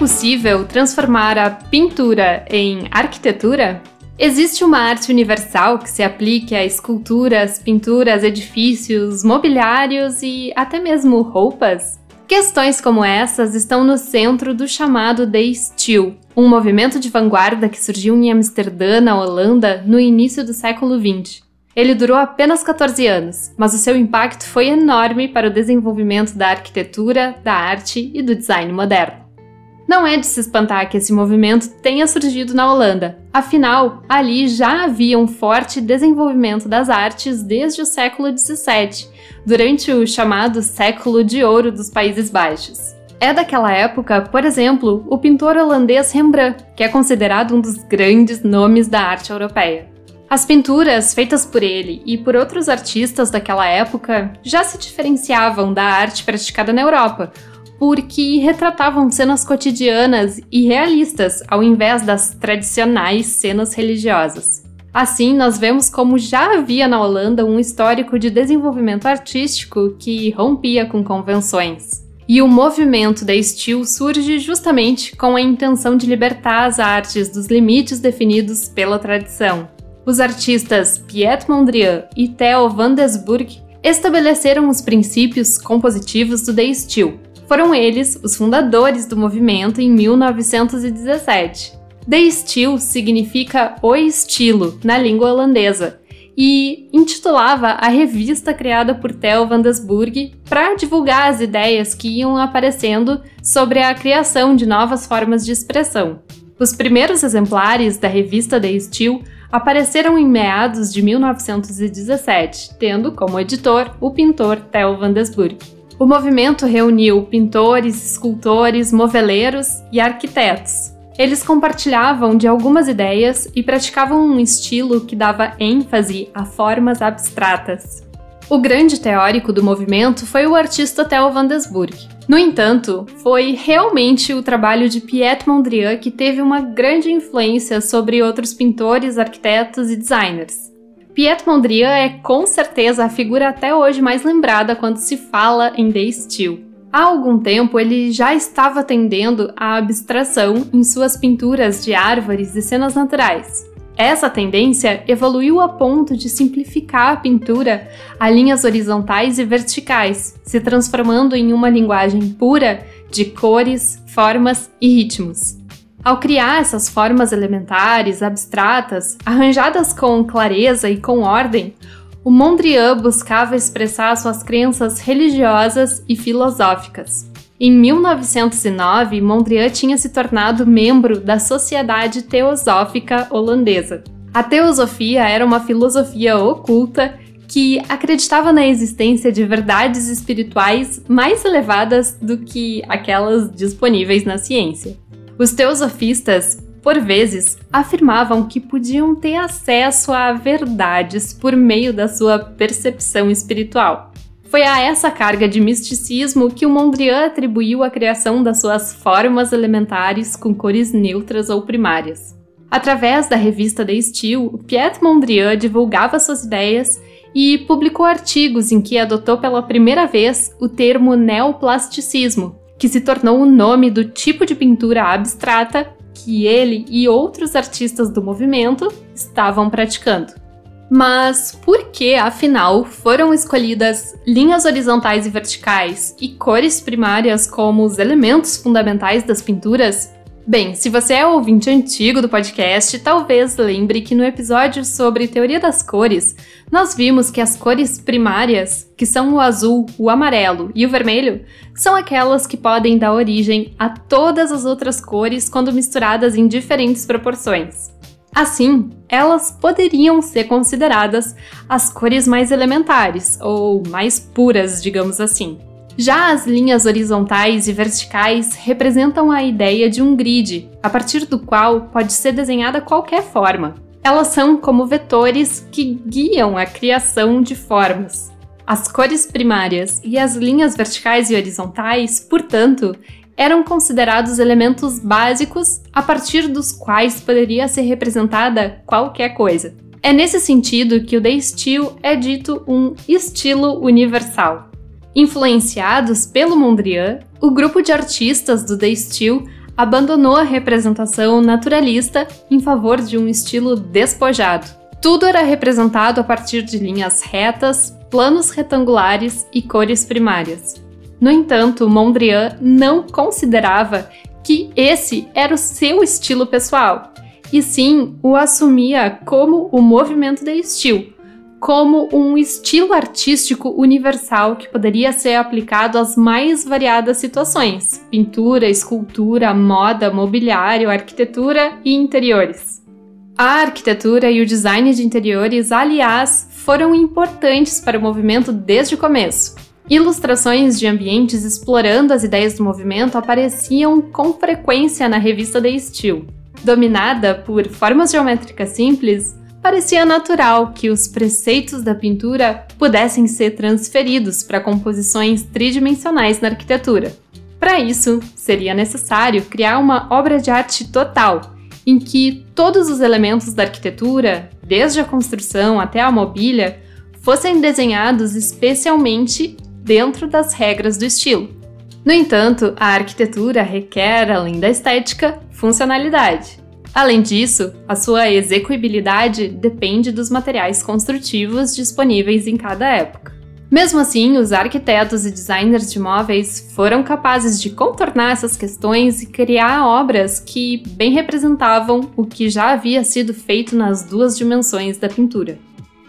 possível transformar a pintura em arquitetura? Existe uma arte universal que se aplique a esculturas, pinturas, edifícios, mobiliários e até mesmo roupas? Questões como essas estão no centro do chamado The Stil, um movimento de vanguarda que surgiu em Amsterdã, na Holanda, no início do século XX. Ele durou apenas 14 anos, mas o seu impacto foi enorme para o desenvolvimento da arquitetura, da arte e do design moderno. Não é de se espantar que esse movimento tenha surgido na Holanda, afinal, ali já havia um forte desenvolvimento das artes desde o século XVII, durante o chamado século de ouro dos Países Baixos. É daquela época, por exemplo, o pintor holandês Rembrandt, que é considerado um dos grandes nomes da arte europeia. As pinturas feitas por ele e por outros artistas daquela época já se diferenciavam da arte praticada na Europa, porque retratavam cenas cotidianas e realistas, ao invés das tradicionais cenas religiosas. Assim, nós vemos como já havia na Holanda um histórico de desenvolvimento artístico que rompia com convenções. E o movimento da Steel surge justamente com a intenção de libertar as artes dos limites definidos pela tradição. Os artistas Piet Mondrian e Theo van Desburg estabeleceram os princípios compositivos do The Steel, foram eles os fundadores do movimento em 1917. The Steel significa o estilo na língua holandesa e intitulava a revista criada por Theo van Desburg para divulgar as ideias que iam aparecendo sobre a criação de novas formas de expressão. Os primeiros exemplares da revista The Steel apareceram em meados de 1917, tendo como editor o pintor Theo van Desburg. O movimento reuniu pintores, escultores, moveleiros e arquitetos. Eles compartilhavam de algumas ideias e praticavam um estilo que dava ênfase a formas abstratas. O grande teórico do movimento foi o artista Theo van Desburg. No entanto, foi realmente o trabalho de Piet Mondrian que teve uma grande influência sobre outros pintores, arquitetos e designers. Piet Mondrian é com certeza a figura até hoje mais lembrada quando se fala em The Steel. Há algum tempo ele já estava tendendo à abstração em suas pinturas de árvores e cenas naturais. Essa tendência evoluiu a ponto de simplificar a pintura a linhas horizontais e verticais, se transformando em uma linguagem pura de cores, formas e ritmos. Ao criar essas formas elementares, abstratas, arranjadas com clareza e com ordem, o Mondrian buscava expressar suas crenças religiosas e filosóficas. Em 1909, Mondrian tinha se tornado membro da Sociedade Teosófica Holandesa. A teosofia era uma filosofia oculta que acreditava na existência de verdades espirituais mais elevadas do que aquelas disponíveis na ciência. Os teosofistas, por vezes, afirmavam que podiam ter acesso a verdades por meio da sua percepção espiritual. Foi a essa carga de misticismo que o Mondrian atribuiu a criação das suas formas elementares com cores neutras ou primárias. Através da revista The Steel, Piet Mondrian divulgava suas ideias e publicou artigos em que adotou pela primeira vez o termo neoplasticismo, que se tornou o nome do tipo de pintura abstrata que ele e outros artistas do movimento estavam praticando. Mas por que, afinal, foram escolhidas linhas horizontais e verticais e cores primárias como os elementos fundamentais das pinturas? Bem, se você é ouvinte antigo do podcast, talvez lembre que no episódio sobre teoria das cores, nós vimos que as cores primárias, que são o azul, o amarelo e o vermelho, são aquelas que podem dar origem a todas as outras cores quando misturadas em diferentes proporções. Assim, elas poderiam ser consideradas as cores mais elementares, ou mais puras, digamos assim. Já as linhas horizontais e verticais representam a ideia de um grid, a partir do qual pode ser desenhada qualquer forma. Elas são como vetores que guiam a criação de formas. As cores primárias e as linhas verticais e horizontais, portanto, eram considerados elementos básicos a partir dos quais poderia ser representada qualquer coisa. É nesse sentido que o The Steel é dito um estilo universal. Influenciados pelo Mondrian, o grupo de artistas do The Steel abandonou a representação naturalista em favor de um estilo despojado. Tudo era representado a partir de linhas retas, planos retangulares e cores primárias. No entanto, Mondrian não considerava que esse era o seu estilo pessoal, e sim o assumia como o movimento de estilo, como um estilo artístico universal que poderia ser aplicado às mais variadas situações: pintura, escultura, moda, mobiliário, arquitetura e interiores. A arquitetura e o design de interiores, aliás, foram importantes para o movimento desde o começo. Ilustrações de ambientes explorando as ideias do movimento apareciam com frequência na revista The Style. Dominada por formas geométricas simples, parecia natural que os preceitos da pintura pudessem ser transferidos para composições tridimensionais na arquitetura. Para isso, seria necessário criar uma obra de arte total, em que todos os elementos da arquitetura, desde a construção até a mobília, fossem desenhados especialmente dentro das regras do estilo. No entanto, a arquitetura requer, além da estética, funcionalidade. Além disso, a sua execuibilidade depende dos materiais construtivos disponíveis em cada época. Mesmo assim, os arquitetos e designers de móveis foram capazes de contornar essas questões e criar obras que bem representavam o que já havia sido feito nas duas dimensões da pintura.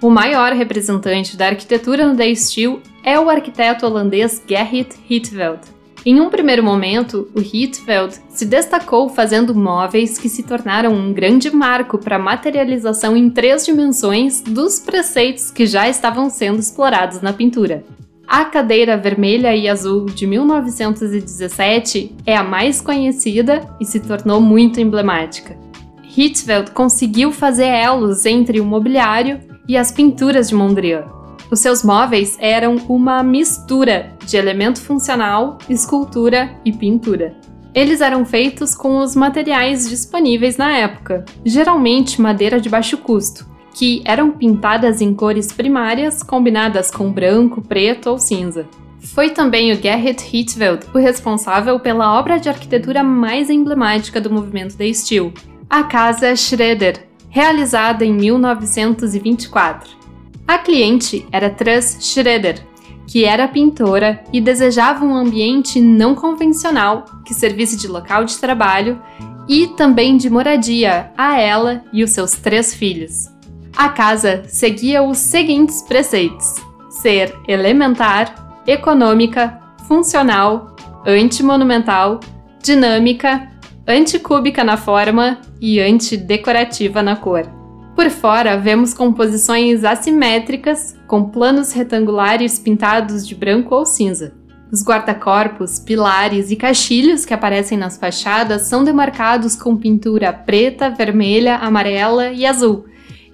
O maior representante da arquitetura no Day Steel é o arquiteto holandês Gerrit Rietveld. Em um primeiro momento, o Rietveld se destacou fazendo móveis que se tornaram um grande marco para a materialização em três dimensões dos preceitos que já estavam sendo explorados na pintura. A cadeira vermelha e azul de 1917 é a mais conhecida e se tornou muito emblemática. Rietveld conseguiu fazer elos entre o mobiliário e as pinturas de Mondrian. Os seus móveis eram uma mistura de elemento funcional, escultura e pintura. Eles eram feitos com os materiais disponíveis na época, geralmente madeira de baixo custo, que eram pintadas em cores primárias combinadas com branco, preto ou cinza. Foi também o Gerrit Rietveld o responsável pela obra de arquitetura mais emblemática do movimento de estilo, a Casa Schroeder, realizada em 1924. A cliente era Truss Schroeder, que era pintora e desejava um ambiente não convencional que servisse de local de trabalho e também de moradia a ela e os seus três filhos. A casa seguia os seguintes preceitos: ser elementar, econômica, funcional, antimonumental, dinâmica anticúbica na forma e antidecorativa na cor. Por fora, vemos composições assimétricas, com planos retangulares pintados de branco ou cinza. Os guarda-corpos, pilares e caixilhos que aparecem nas fachadas são demarcados com pintura preta, vermelha, amarela e azul,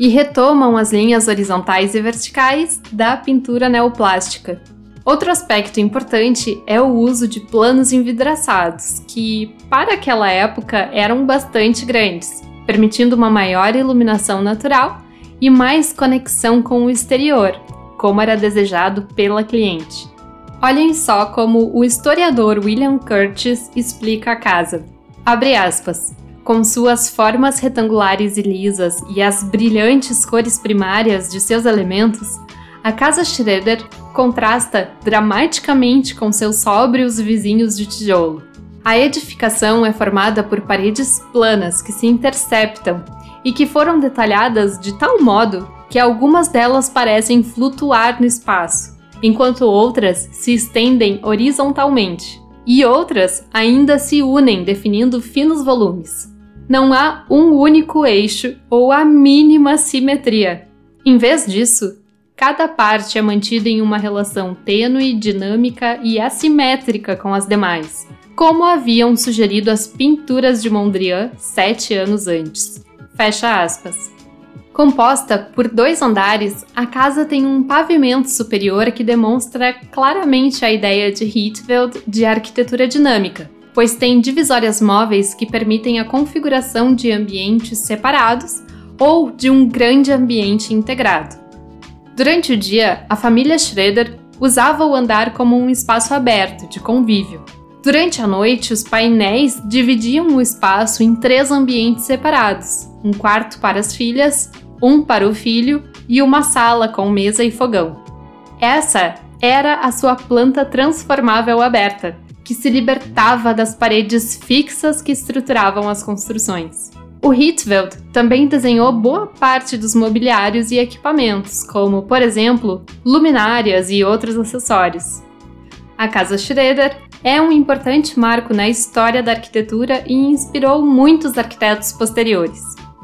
e retomam as linhas horizontais e verticais da pintura neoplástica. Outro aspecto importante é o uso de planos envidraçados, que, para aquela época, eram bastante grandes, permitindo uma maior iluminação natural e mais conexão com o exterior, como era desejado pela cliente. Olhem só como o historiador William Curtis explica a casa. Abre aspas. Com suas formas retangulares e lisas e as brilhantes cores primárias de seus elementos, a casa Schroeder contrasta dramaticamente com seus sóbrios vizinhos de tijolo. A edificação é formada por paredes planas que se interceptam e que foram detalhadas de tal modo que algumas delas parecem flutuar no espaço, enquanto outras se estendem horizontalmente, e outras ainda se unem definindo finos volumes. Não há um único eixo ou a mínima simetria. Em vez disso, Cada parte é mantida em uma relação tênue, dinâmica e assimétrica com as demais, como haviam sugerido as pinturas de Mondrian sete anos antes. Fecha aspas. Composta por dois andares, a casa tem um pavimento superior que demonstra claramente a ideia de Rietveld de arquitetura dinâmica, pois tem divisórias móveis que permitem a configuração de ambientes separados ou de um grande ambiente integrado. Durante o dia, a família Schroeder usava o andar como um espaço aberto de convívio. Durante a noite, os painéis dividiam o espaço em três ambientes separados: um quarto para as filhas, um para o filho e uma sala com mesa e fogão. Essa era a sua planta transformável aberta, que se libertava das paredes fixas que estruturavam as construções. O Hitveld também desenhou boa parte dos mobiliários e equipamentos, como, por exemplo, luminárias e outros acessórios. A Casa Schroeder é um importante marco na história da arquitetura e inspirou muitos arquitetos posteriores.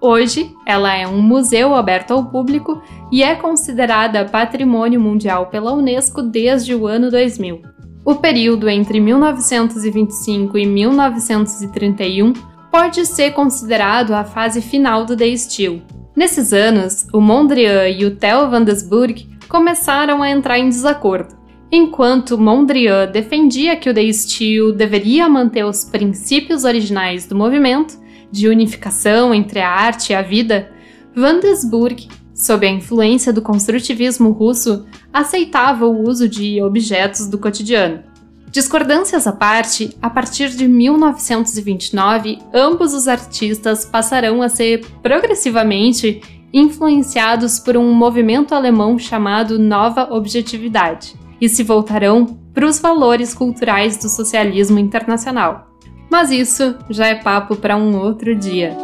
Hoje, ela é um museu aberto ao público e é considerada Patrimônio Mundial pela Unesco desde o ano 2000. O período entre 1925 e 1931 pode ser considerado a fase final do The Steel. Nesses anos, o Mondrian e o Theo van Desburg começaram a entrar em desacordo. Enquanto Mondrian defendia que o The Steel deveria manter os princípios originais do movimento, de unificação entre a arte e a vida, Van Desburg, sob a influência do construtivismo russo, aceitava o uso de objetos do cotidiano. Discordâncias à parte, a partir de 1929, ambos os artistas passarão a ser progressivamente influenciados por um movimento alemão chamado Nova Objetividade e se voltarão para os valores culturais do socialismo internacional. Mas isso já é papo para um outro dia.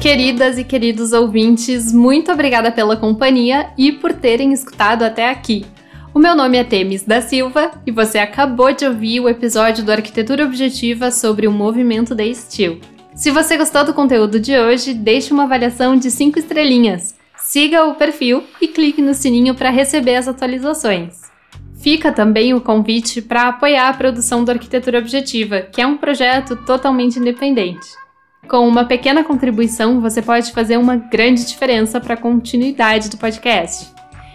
Queridas e queridos ouvintes, muito obrigada pela companhia e por terem escutado até aqui. O meu nome é Temis da Silva e você acabou de ouvir o episódio do Arquitetura Objetiva sobre o movimento da Steel. Se você gostou do conteúdo de hoje, deixe uma avaliação de 5 estrelinhas siga o perfil e clique no sininho para receber as atualizações. Fica também o convite para apoiar a produção do Arquitetura Objetiva, que é um projeto totalmente independente. Com uma pequena contribuição, você pode fazer uma grande diferença para a continuidade do podcast.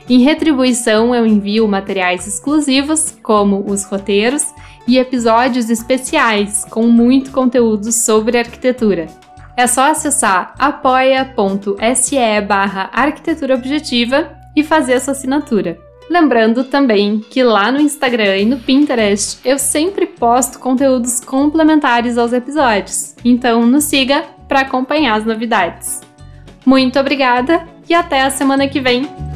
Em retribuição, eu envio materiais exclusivos, como os roteiros, e episódios especiais com muito conteúdo sobre arquitetura. É só acessar apoia.se barra arquitetura objetiva e fazer a sua assinatura. Lembrando também que lá no Instagram e no Pinterest eu sempre posto conteúdos complementares aos episódios, então nos siga para acompanhar as novidades. Muito obrigada e até a semana que vem!